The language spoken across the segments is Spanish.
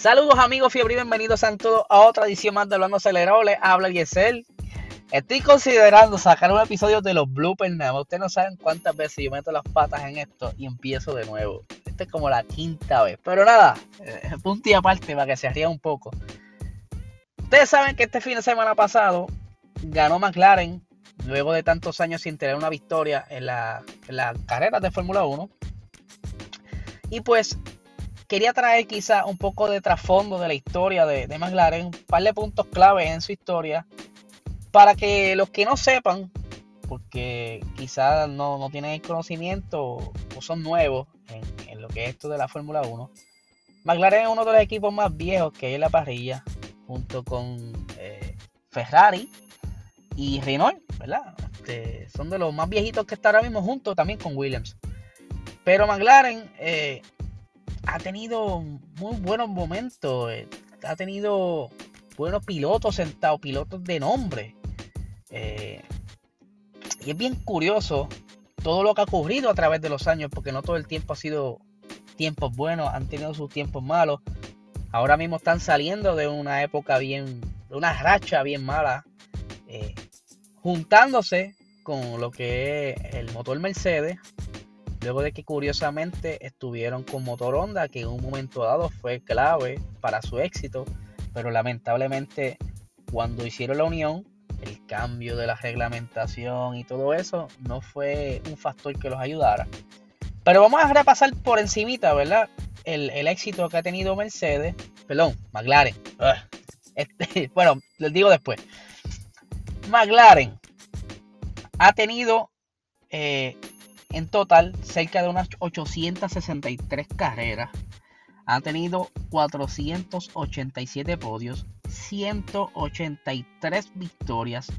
Saludos amigos fiebre bienvenidos a todos a otra edición más de Hablando Acelerable. Habla Yesel. Estoy considerando sacar un episodio de los bloopers nada Ustedes no saben cuántas veces yo meto las patas en esto y empiezo de nuevo. Esta es como la quinta vez. Pero nada, eh, punto y aparte para que se ría un poco. Ustedes saben que este fin de semana pasado ganó McLaren luego de tantos años sin tener una victoria en la, en carrera de Fórmula 1. Y pues quería traer quizá un poco de trasfondo de la historia de, McLaren, un par de puntos clave en su historia, para que los que no sepan, porque quizá no, tienen el conocimiento o son nuevos en, lo que es esto de la Fórmula 1, McLaren es uno de los equipos más viejos que hay en la parrilla, junto con eh, Ferrari y Renault, ¿verdad? Este, son de los más viejitos que están ahora mismo junto también con Williams. Pero McLaren eh, ha tenido muy buenos momentos, eh, ha tenido buenos pilotos sentados, pilotos de nombre. Eh, y es bien curioso todo lo que ha ocurrido a través de los años, porque no todo el tiempo ha sido tiempos buenos, han tenido sus tiempos malos. Ahora mismo están saliendo de una época bien, de una racha bien mala, eh, juntándose con lo que es el motor Mercedes, Luego de que curiosamente estuvieron con motor Honda, que en un momento dado fue clave para su éxito, pero lamentablemente cuando hicieron la unión, el cambio de la reglamentación y todo eso no fue un factor que los ayudara. Pero vamos a repasar por encimita, ¿verdad? El, éxito que ha tenido Mercedes, perdón, McLaren. Este, bueno, les digo después. McLaren ha tenido eh, en total, cerca de unas 863 carreras. Ha tenido 487 podios, 183 victorias.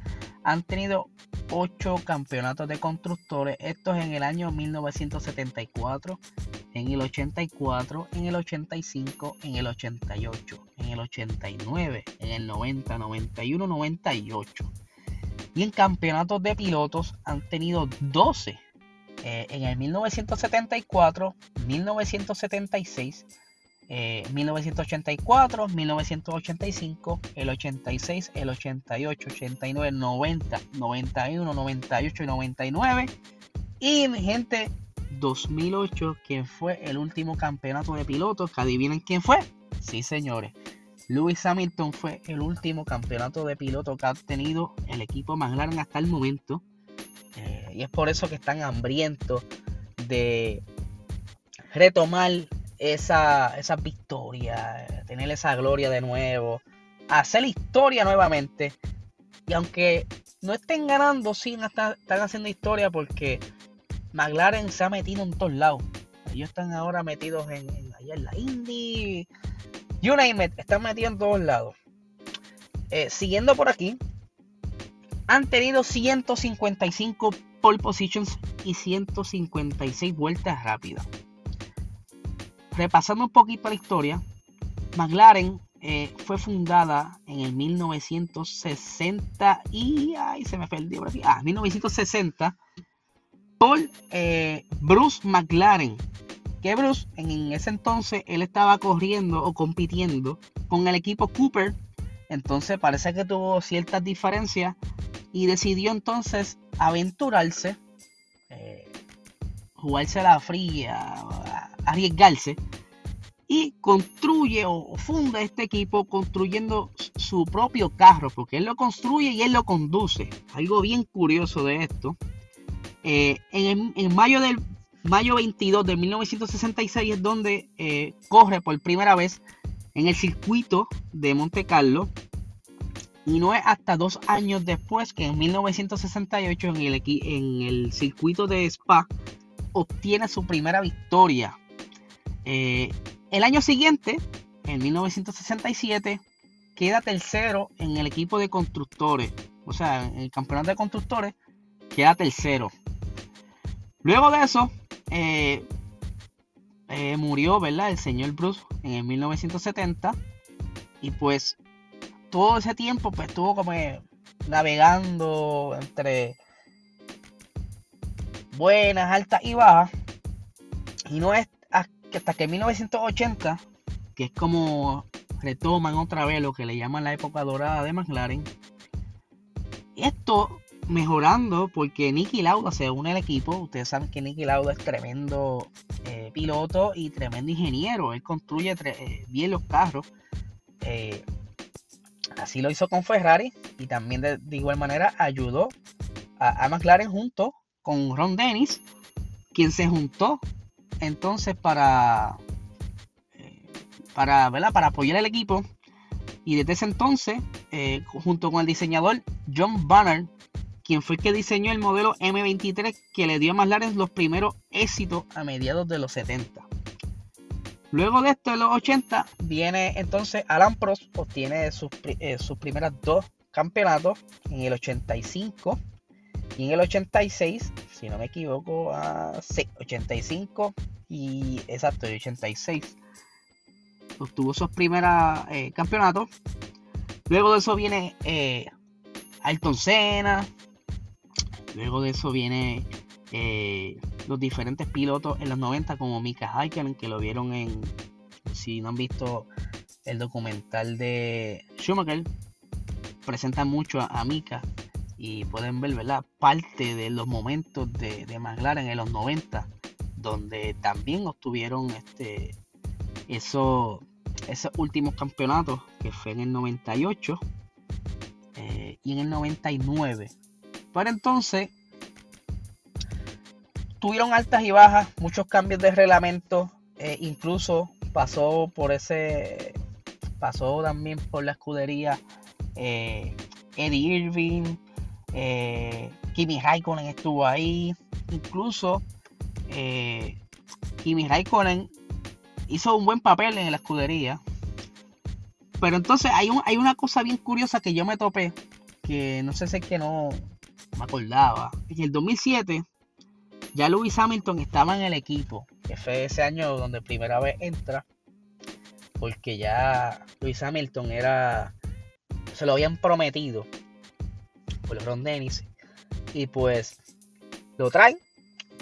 Han tenido 8 campeonatos de constructores. Estos en el año 1974, en el 84, en el 85, en el 88, en el 89, en el 90, 91, 98. Y en campeonatos de pilotos han tenido 12 eh, en el 1974, 1976, 1984, 1985, el 86, el 88, 89, 90, 91, 98 y 99. Y mi gente, 2008, quien fue el último campeonato de pilotos, que adivinen quién fue. Sí, señores. Lewis Hamilton fue el último campeonato de pilotos que ha tenido el equipo McLaren hasta el momento. Y es por eso que están hambrientos de retomar esa, esa victoria, tener esa gloria de nuevo, hacer historia nuevamente. Y aunque no estén ganando, sí están, haciendo historia porque McLaren se ha metido en todos lados. Ellos están ahora metidos en, allá en la Indy. You name están metidos en todos lados. Eh, siguiendo por aquí, han tenido 155 pole positions y 156 vueltas rápidas. Repasando un poquito la historia, McLaren eh, fue fundada en el 1960 y ay, se me perdió aquí. Ah, 1960 por eh, Bruce McLaren. Que Bruce en ese entonces él estaba corriendo o compitiendo con el equipo Cooper. Entonces parece que tuvo ciertas diferencias y decidió entonces aventurarse, eh, jugarse la fría, arriesgarse y construye o funda este equipo construyendo su propio carro, porque él lo construye y él lo conduce. Algo bien curioso de esto. Eh, en, mayo del mayo 22 de 1966 es donde eh, corre por primera vez en el circuito de Monte Carlo y no es hasta dos años después que en 1968 en el, en el circuito de Spa obtiene su primera victoria. Eh, el año siguiente, en 1967, queda tercero en el equipo de constructores. O sea, en el campeonato de constructores queda tercero. Luego de eso, eh, eh, murió, ¿verdad? El señor Bruce en el 1970. Y pues todo ese tiempo pues estuvo como navegando entre buenas, altas y bajas. Y no es hasta que en 1980, que es como retoman otra vez lo que le llaman la época dorada de McLaren. Esto mejorando porque Nicky Lauda se une al equipo. Ustedes saben que Nicky Lauda es tremendo eh, piloto y tremendo ingeniero. Él construye eh, bien los carros. Eh, así lo hizo con Ferrari y también de, igual manera ayudó a, McLaren junto con Ron Dennis, quien se juntó entonces para, para, para apoyar al equipo. Y desde ese entonces, junto con el diseñador John Banner, quien fue el que diseñó el modelo M23 que le dio a McLaren los primeros éxitos a mediados de los 70. Luego de esto, en los 80, viene entonces Alan Prost, obtiene sus, eh, sus primeras dos campeonatos en el 85 y en el 86, si no me equivoco, a ah, sí, 85 y exacto, 86 obtuvo sus primeros eh, campeonatos. Luego de eso viene eh, Ayrton Senna, Luego de eso viene eh, los diferentes pilotos en los 90 como Mika Häkkinen que lo vieron en, si no han visto el documental de Schumacher, presenta mucho a, Mika y pueden ver ¿verdad? parte de los momentos de, de McLaren en los 90 donde también obtuvieron este esos, esos últimos campeonatos que fue en el 98 eh, y en el 99 para entonces tuvieron altas y bajas, muchos cambios de reglamento, eh, incluso pasó por ese, pasó también por la escudería eh, Eddie Irving, eh, Kimi Raikkonen estuvo ahí, incluso Kimi Raikkonen hizo un buen papel en la escudería. Pero entonces hay, hay una cosa bien curiosa que yo me topé, que no sé si es que no, me acordaba. En el 2007 ya Lewis Hamilton estaba en el equipo, que fue ese año donde primera vez entra, porque ya Lewis Hamilton era, se lo habían prometido por LeBron Dennis, y pues lo traen,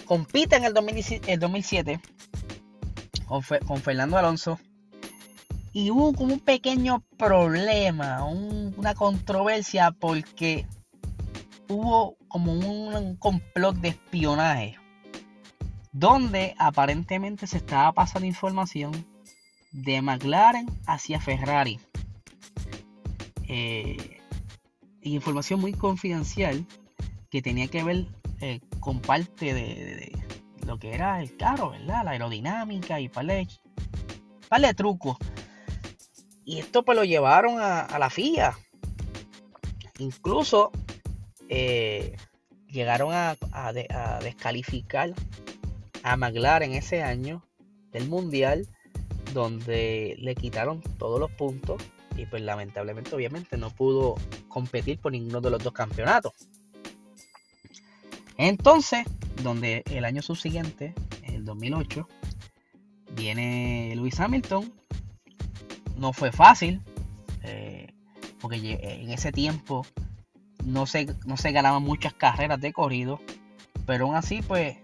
compite en el, 2007 con, con, Fernando Alonso, y hubo como un pequeño problema, una controversia, porque hubo como un complot de espionaje donde aparentemente se estaba pasando información de McLaren hacia Ferrari. Eh, información muy confidencial que tenía que ver eh, con parte de, lo que era el carro, ¿verdad? La aerodinámica y par de, par de trucos. Y esto pues lo llevaron a, la FIA. Incluso eh, llegaron a, descalificar a McLaren ese año del Mundial, donde le quitaron todos los puntos y pues lamentablemente obviamente no pudo competir por ninguno de los dos campeonatos. Entonces, donde el año subsiguiente, el 2008, viene Lewis Hamilton, no fue fácil, eh, porque en ese tiempo no se, no se ganaban muchas carreras de corrido, pero aún así pues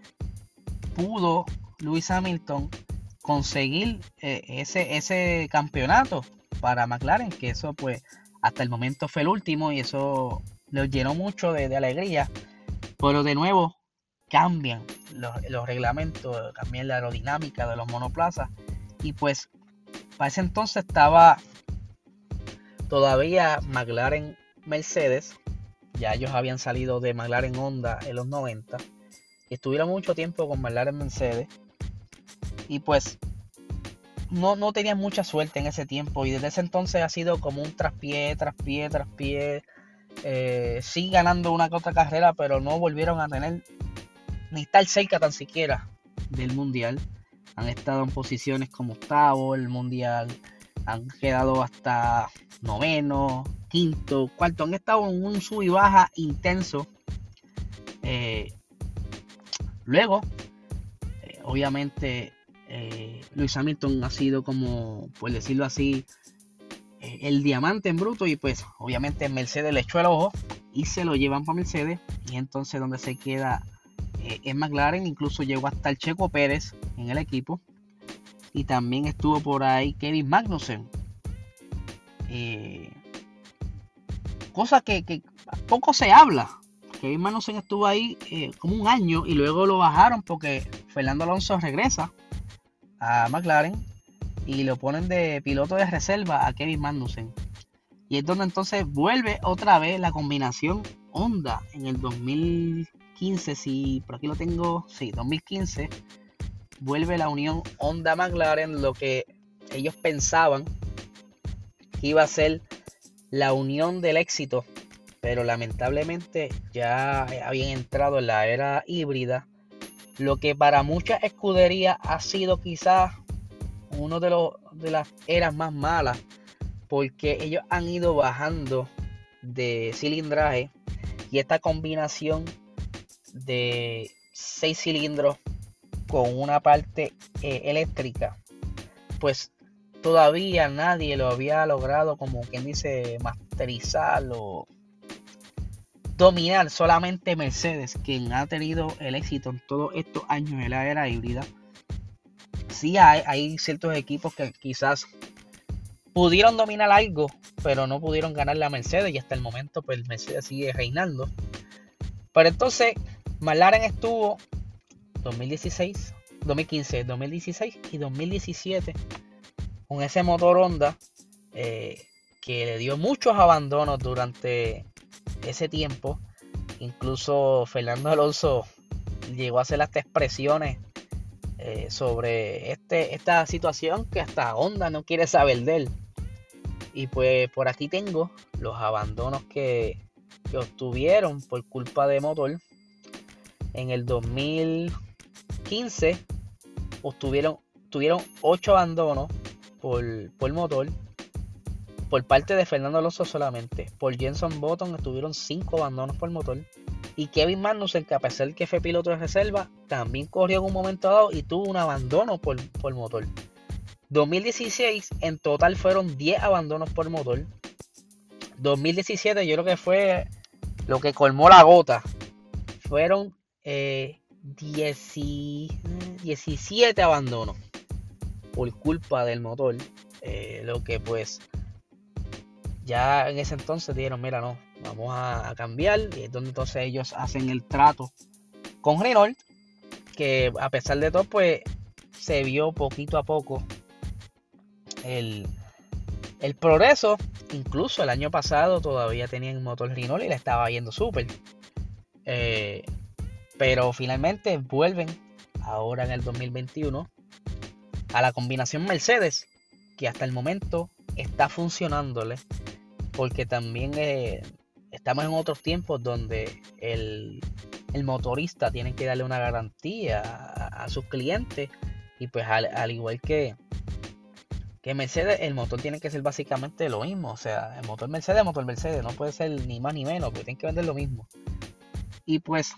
pudo Lewis Hamilton conseguir eh, ese, ese campeonato para McLaren, que eso pues hasta el momento fue el último y eso le llenó mucho de, alegría, pero de nuevo cambian los, los, reglamentos, cambian la aerodinámica de los monoplazas. Y pues para ese entonces estaba todavía McLaren Mercedes. Ya ellos habían salido de McLaren Honda en los 90. Estuvieron mucho tiempo con McLaren Mercedes. Y pues no, no tenían mucha suerte en ese tiempo. Y desde ese entonces ha sido como un traspié, traspié, traspié. Eh, sí ganando una que otra carrera, pero no volvieron a tener ni estar cerca tan siquiera del mundial. Han estado en posiciones como octavo, el mundial. Han quedado hasta noveno, quinto, cuarto, han estado en un sub y baja intenso. Eh, luego, eh, obviamente, eh, Luis Hamilton ha sido como, por decirlo así, el diamante en bruto y pues obviamente Mercedes le echó el ojo y se lo llevan para Mercedes. Y entonces donde se queda en McLaren, incluso llegó hasta el Checo Pérez en el equipo. Y también estuvo por ahí Kevin Magnussen. Eh, cosa que, poco se habla. Kevin Magnussen estuvo ahí eh, como un año y luego lo bajaron porque Fernando Alonso regresa a McLaren y lo ponen de piloto de reserva a Kevin Magnussen. Y es donde entonces vuelve otra vez la combinación Honda en el 2015, si por aquí lo tengo, sí, 2015, vuelve la unión Honda McLaren, lo que ellos pensaban que iba a ser la unión del éxito, pero lamentablemente ya habían entrado en la era híbrida, lo que para muchas escuderías ha sido quizás uno de, los, de las eras más malas, porque ellos han ido bajando de cilindraje y esta combinación de seis cilindros con una parte eh, eléctrica, pues todavía nadie lo había logrado, como quien dice, masterizar o dominar. Solamente Mercedes, quien ha tenido el éxito en todos estos años en la era híbrida. Sí hay, hay ciertos equipos que quizás pudieron dominar algo, pero no pudieron ganarle a Mercedes y hasta el momento pues Mercedes sigue reinando. Pero entonces McLaren estuvo 2016, 2015, 2016 y 2017 con ese motor Honda eh, que le dio muchos abandonos durante ese tiempo. Incluso Fernando Alonso llegó a hacer hasta expresiones eh, sobre este, esta situación que hasta Honda no quiere saber de él. Y pues por aquí tengo los abandonos que, obtuvieron por culpa de motor. En el 2015 obtuvieron, tuvieron 8 abandonos por, por motor. Por parte de Fernando Alonso solamente. Por Jenson Button estuvieron 5 abandonos por motor. Y Kevin Magnussen, que a pesar que fue piloto de reserva, también corrió en un momento dado y tuvo un abandono por, por motor. 2016 en total fueron 10 abandonos por motor. 2017 yo creo que fue lo que colmó la gota. Fueron 17 eh, abandonos por culpa del motor. Eh, lo que pues ya en ese entonces dijeron, mira, no, vamos a, cambiar. Y es donde entonces ellos hacen el trato con Renault. Que a pesar de todo, pues se vio poquito a poco el, progreso. Incluso el año pasado todavía tenían motor Renault y le estaba yendo súper. Eh, pero finalmente vuelven ahora en el 2021 a la combinación Mercedes, que hasta el momento está funcionándole, porque también eh, estamos en otros tiempos donde el, motorista tiene que darle una garantía a, sus clientes y pues al igual que, que Mercedes, el motor tiene que ser básicamente lo mismo. O sea, el motor Mercedes, el motor Mercedes, no puede ser ni más ni menos, porque tienen que vender lo mismo. Y pues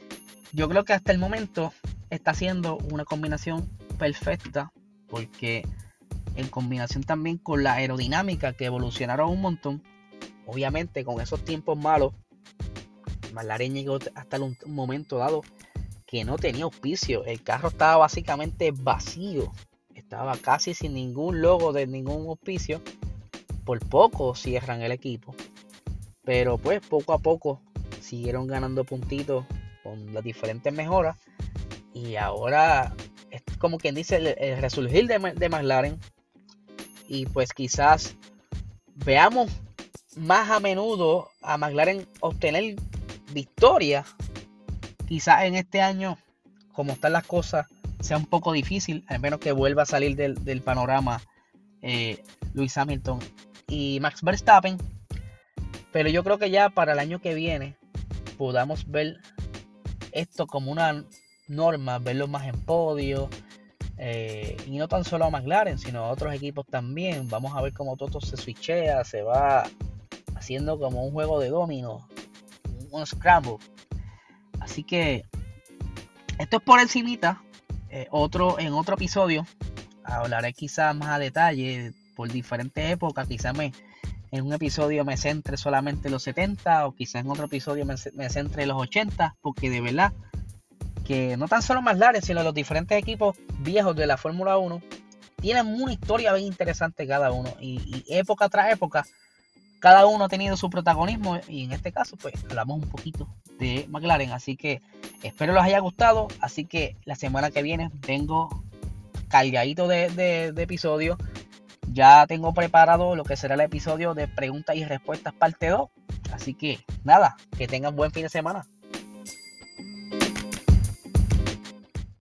yo creo que hasta el momento está siendo una combinación perfecta, porque en combinación también con la aerodinámica que evolucionaron un montón, obviamente con esos tiempos malos, McLaren llegó hasta un momento dado que no tenía auspicio. El carro estaba básicamente vacío estaba casi sin ningún logo de ningún auspicio. Por poco cierran el equipo. Pero pues poco a poco siguieron ganando puntitos con las diferentes mejoras. Y ahora es como quien dice el, resurgir de, de McLaren. Y pues quizás veamos más a menudo a McLaren obtener victoria. Quizás en este año, como están las cosas, sea un poco difícil, al menos que vuelva a salir del, panorama eh, Luis Hamilton y Max Verstappen. Pero yo creo que ya para el año que viene podamos ver esto como una norma, verlo más en podio. Eh, y no tan solo a McLaren, sino a otros equipos también. Vamos a ver cómo todo se switchea, se va haciendo como un juego de domino, un scramble. Así que esto es por encimita eh, otro, en otro episodio hablaré quizás más a detalle por diferentes épocas, quizás me, en un episodio me centre solamente en los 70 o quizás en otro episodio me, centre en los 80, porque de verdad que no tan solo McLaren, sino los diferentes equipos viejos de la Fórmula 1 tienen una historia bien interesante cada uno y, época tras época cada uno ha tenido su protagonismo y en este caso pues hablamos un poquito de McLaren. Así que espero les haya gustado. Así que la semana que viene vengo cargadito de, de, episodios. Ya tengo preparado lo que será el episodio de preguntas y respuestas parte 2. Así que nada, que tengan buen fin de semana.